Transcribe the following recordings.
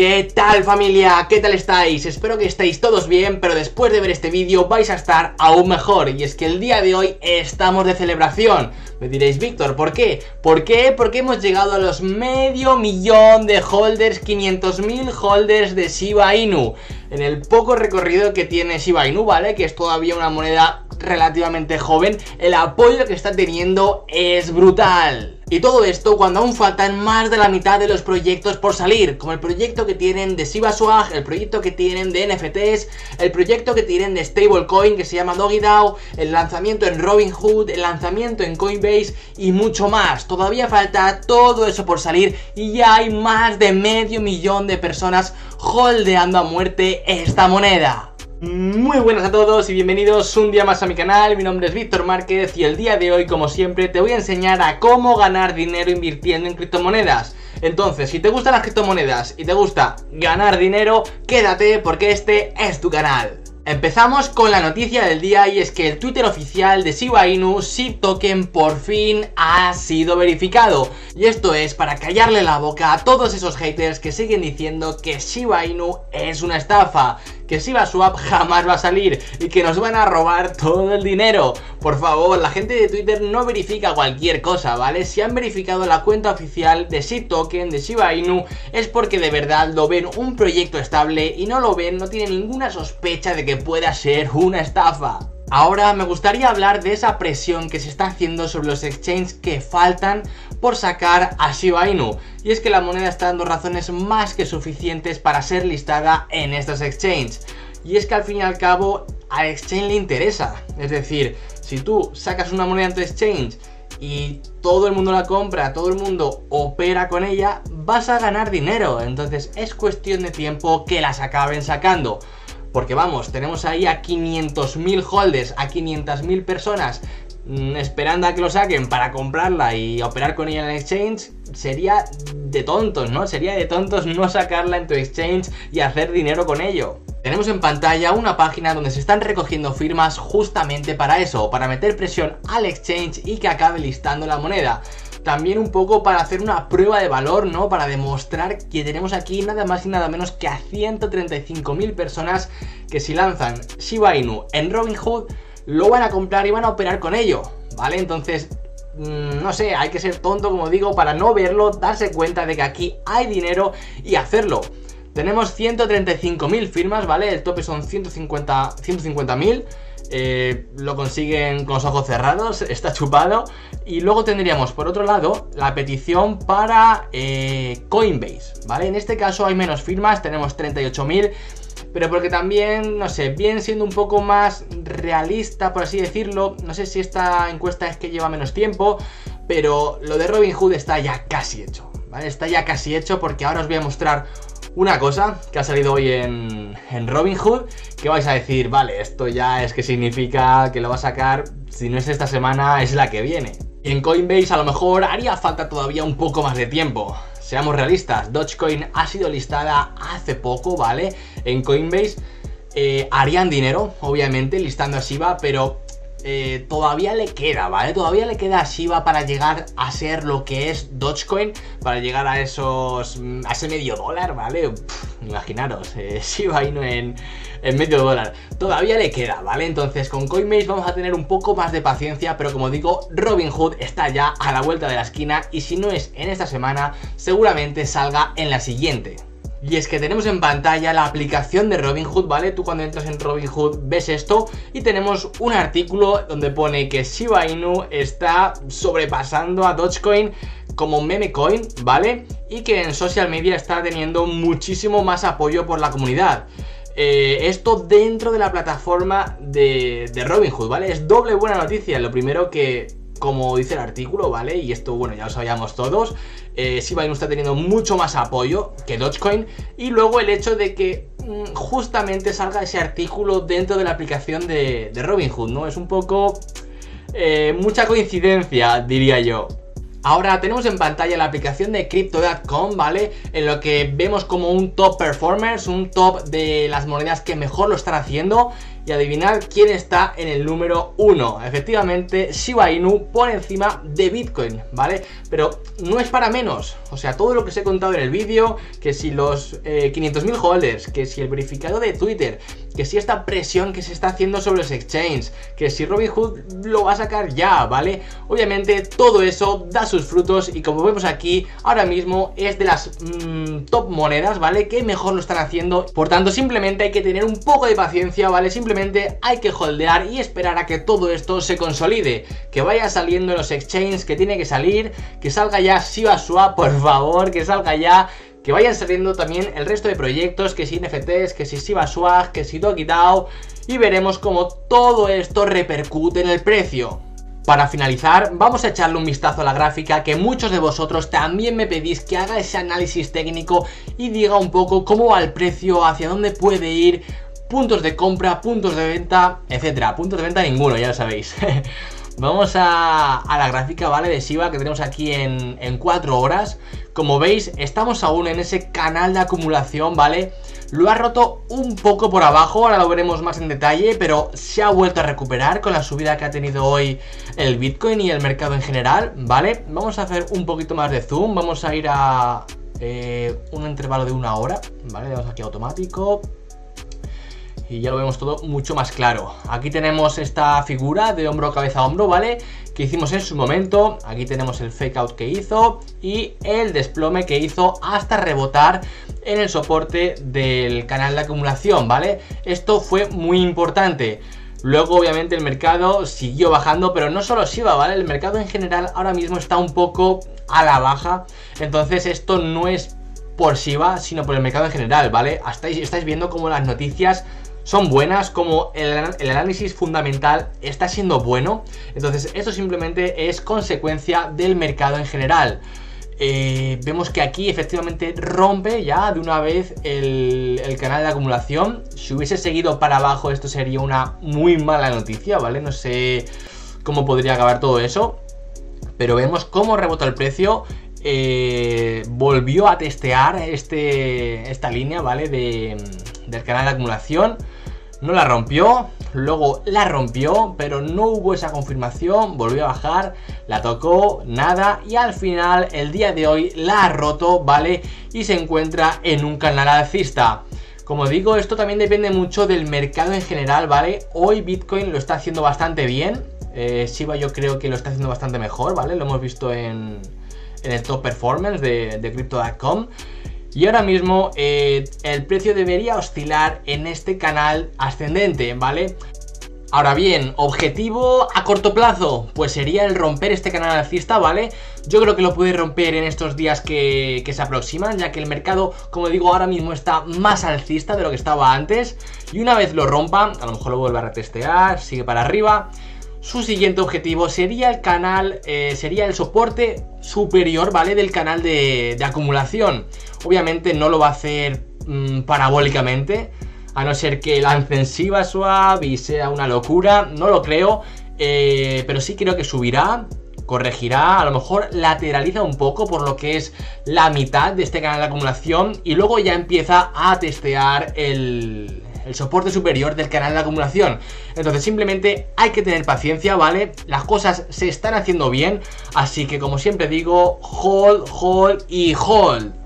¿Qué tal familia? ¿Qué tal estáis? Espero que estéis todos bien, pero después de ver este vídeo vais a estar aún mejor. Y es que el día de hoy estamos de celebración. Me diréis, Víctor, ¿por qué? ¿Por qué? Porque hemos llegado a los medio millón de holders, 500.000 holders de Shiba Inu. En el poco recorrido que tiene Shiba Inu, ¿vale? Que es todavía una moneda relativamente joven, el apoyo que está teniendo es brutal. Y todo esto cuando aún faltan más de la mitad de los proyectos por salir, como el proyecto que tienen de Shiba Swag, el proyecto que tienen de NFTs, el proyecto que tienen de Stablecoin que se llama DoggyDAO, el lanzamiento en Robinhood, el lanzamiento en Coinbase y mucho más. Todavía falta todo eso por salir y ya hay más de medio millón de personas holdeando a muerte esta moneda. Muy buenas a todos y bienvenidos un día más a mi canal, mi nombre es Víctor Márquez y el día de hoy como siempre te voy a enseñar a cómo ganar dinero invirtiendo en criptomonedas. Entonces, si te gustan las criptomonedas y te gusta ganar dinero, quédate porque este es tu canal. Empezamos con la noticia del día y es que el Twitter oficial de Shiba Inu, SIP Token, por fin ha sido verificado. Y esto es para callarle la boca a todos esos haters que siguen diciendo que Shiba Inu es una estafa que Swap jamás va a salir y que nos van a robar todo el dinero. Por favor, la gente de Twitter no verifica cualquier cosa, ¿vale? Si han verificado la cuenta oficial de SIP Token, de Shiba Inu, es porque de verdad lo ven un proyecto estable y no lo ven, no tienen ninguna sospecha de que pueda ser una estafa. Ahora me gustaría hablar de esa presión que se está haciendo sobre los exchanges que faltan por sacar a Shiba Inu. Y es que la moneda está dando razones más que suficientes para ser listada en estos exchanges. Y es que al fin y al cabo al exchange le interesa. Es decir, si tú sacas una moneda en tu exchange y todo el mundo la compra, todo el mundo opera con ella, vas a ganar dinero. Entonces es cuestión de tiempo que las acaben sacando. Porque vamos, tenemos ahí a 500.000 holders, a 500.000 personas esperando a que lo saquen para comprarla y operar con ella en el exchange, sería de tontos, ¿no? Sería de tontos no sacarla en tu exchange y hacer dinero con ello. Tenemos en pantalla una página donde se están recogiendo firmas justamente para eso, para meter presión al exchange y que acabe listando la moneda también un poco para hacer una prueba de valor, ¿no? Para demostrar que tenemos aquí nada más y nada menos que a 135.000 personas que si lanzan Shiba Inu en Robinhood, lo van a comprar y van a operar con ello, ¿vale? Entonces, mm, no sé, hay que ser tonto, como digo, para no verlo, darse cuenta de que aquí hay dinero y hacerlo. Tenemos 135.000 firmas, ¿vale? El tope son 150.000. 150 eh, lo consiguen con los ojos cerrados, está chupado. Y luego tendríamos, por otro lado, la petición para eh, Coinbase, ¿vale? En este caso hay menos firmas, tenemos 38.000, pero porque también, no sé, bien siendo un poco más realista, por así decirlo, no sé si esta encuesta es que lleva menos tiempo, pero lo de Robinhood está ya casi hecho, ¿vale? Está ya casi hecho porque ahora os voy a mostrar una cosa que ha salido hoy en, en Robinhood, que vais a decir, vale, esto ya es que significa que lo va a sacar, si no es esta semana, es la que viene. Y en Coinbase a lo mejor haría falta todavía un poco más de tiempo. Seamos realistas, Dogecoin ha sido listada hace poco, ¿vale? En Coinbase eh, harían dinero, obviamente, listando a Shiba, pero eh, todavía le queda, ¿vale? Todavía le queda a Shiba para llegar a ser lo que es Dogecoin, para llegar a esos. Mm, a ese medio dólar, ¿vale? Imaginaros, eh, Shiba Inu en, en medio dólar. Todavía le queda, ¿vale? Entonces con Coinbase vamos a tener un poco más de paciencia, pero como digo, Robinhood está ya a la vuelta de la esquina y si no es en esta semana, seguramente salga en la siguiente. Y es que tenemos en pantalla la aplicación de Robinhood, ¿vale? Tú cuando entras en Robinhood ves esto y tenemos un artículo donde pone que Shiba Inu está sobrepasando a Dogecoin como meme coin, ¿vale? Y que en social media está teniendo muchísimo más apoyo por la comunidad. Eh, esto dentro de la plataforma de, de Robinhood, ¿vale? Es doble buena noticia. Lo primero que como dice el artículo, ¿vale? Y esto, bueno, ya lo sabíamos todos, eh, está teniendo mucho más apoyo que Dogecoin. Y luego el hecho de que mm, justamente salga ese artículo dentro de la aplicación de, Robinhood, ¿no? Es un poco... Eh, mucha coincidencia, diría yo. Ahora tenemos en pantalla la aplicación de Crypto.com, ¿vale? En lo que vemos como un top performers, un top de las monedas que mejor lo están haciendo. Y adivinar quién está en el número 1. Efectivamente, Shiba Inu por encima de Bitcoin, ¿vale? Pero no es para menos. O sea, todo lo que os he contado en el vídeo, que si los eh, 500.000 holders, que si el verificado de Twitter, que si esta presión que se está haciendo sobre los exchanges, que si Robinhood lo va a sacar ya, ¿vale? Obviamente todo eso da sus frutos y como vemos aquí, ahora mismo es de las mmm, top monedas, ¿vale? Que mejor lo están haciendo. Por tanto, simplemente hay que tener un poco de paciencia, ¿vale? Simplemente hay que holdear y esperar a que todo esto se consolide, que vaya saliendo en los exchanges que tiene que salir, que salga ya Shiba Swap, por favor, que salga ya que vayan saliendo también el resto de proyectos, que si NFTs, que si Shiba Swag, que si DokiDAO y veremos cómo todo esto repercute en el precio. Para finalizar, vamos a echarle un vistazo a la gráfica que muchos de vosotros también me pedís que haga ese análisis técnico y diga un poco cómo va el precio, hacia dónde puede ir, puntos de compra, puntos de venta, etcétera. Puntos de venta ninguno, ya lo sabéis. Vamos a, la gráfica, ¿vale? De Shiba que tenemos aquí en, en 4 horas. Como veis, estamos aún en ese canal de acumulación, ¿vale? Lo ha roto un poco por abajo, ahora lo veremos más en detalle, pero se ha vuelto a recuperar con la subida que ha tenido hoy el Bitcoin y el mercado en general, ¿vale? Vamos a hacer un poquito más de zoom, vamos a ir a eh, un intervalo de una hora, ¿vale? Le damos aquí automático, y ya lo vemos todo mucho más claro. Aquí tenemos esta figura de hombro, cabeza, hombro, ¿vale? Que hicimos en su momento. Aquí tenemos el fake out que hizo y el desplome que hizo hasta rebotar en el soporte del canal de acumulación, ¿vale? Esto fue muy importante. Luego, obviamente, el mercado siguió bajando, pero no solo Shiba, ¿vale? El mercado en general ahora mismo está un poco a la baja. Entonces, esto no es por Shiba, sino por el mercado en general, ¿vale? Estáis, estáis viendo cómo las noticias son buenas, como el, análisis fundamental está siendo bueno. Entonces, esto simplemente es consecuencia del mercado en general. Eh, vemos que aquí efectivamente rompe ya de una vez el, canal de acumulación. Si hubiese seguido para abajo, esto sería una muy mala noticia, ¿vale? No sé cómo podría acabar todo eso. Pero vemos cómo rebota el precio. Eh, volvió a testear este, esta línea, ¿vale? De, del canal de acumulación. No la rompió, luego la rompió, pero no hubo esa confirmación, volvió a bajar, la tocó, nada, y al final, el día de hoy, la ha roto, ¿vale? Y se encuentra en un canal alcista. Como digo, esto también depende mucho del mercado en general, ¿vale? Hoy Bitcoin lo está haciendo bastante bien, eh, Shiba yo creo que lo está haciendo bastante mejor, ¿vale? Lo hemos visto en, en el top performance de, de Crypto.com. Y ahora mismo eh, el precio debería oscilar en este canal ascendente, ¿vale? Ahora bien, objetivo a corto plazo, pues sería el romper este canal alcista, ¿vale? Yo creo que lo puede romper en estos días que, se aproximan, ya que el mercado, como digo, ahora mismo está más alcista de lo que estaba antes. Y una vez lo rompa, a lo mejor lo vuelve a retestear, sigue para arriba. Su siguiente objetivo sería el canal, eh, sería el soporte superior, ¿vale? Del canal de, acumulación. Obviamente no lo va a hacer mmm, parabólicamente, a no ser que lancen Shiba Swap y sea una locura, no lo creo, eh, pero sí creo que subirá, corregirá, a lo mejor lateraliza un poco por lo que es la mitad de este canal de acumulación y luego ya empieza a testear el, el soporte superior del canal de acumulación. Entonces simplemente hay que tener paciencia, ¿vale? Las cosas se están haciendo bien, así que como siempre digo, hold, hold y hold.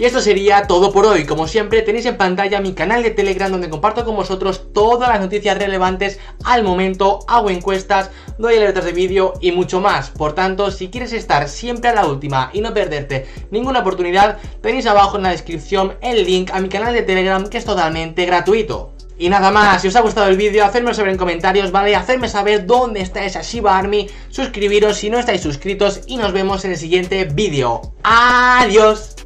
Y esto sería todo por hoy. Como siempre, tenéis en pantalla mi canal de Telegram donde comparto con vosotros todas las noticias relevantes al momento, hago encuestas, doy alertas de vídeo y mucho más. Por tanto, si quieres estar siempre a la última y no perderte ninguna oportunidad, tenéis abajo en la descripción el link a mi canal de Telegram que es totalmente gratuito. Y nada más, si os ha gustado el vídeo, hacedmelo saber en comentarios, ¿vale? Hacedme saber dónde está esa Shiba Army, suscribiros si no estáis suscritos y nos vemos en el siguiente vídeo. ¡Adiós!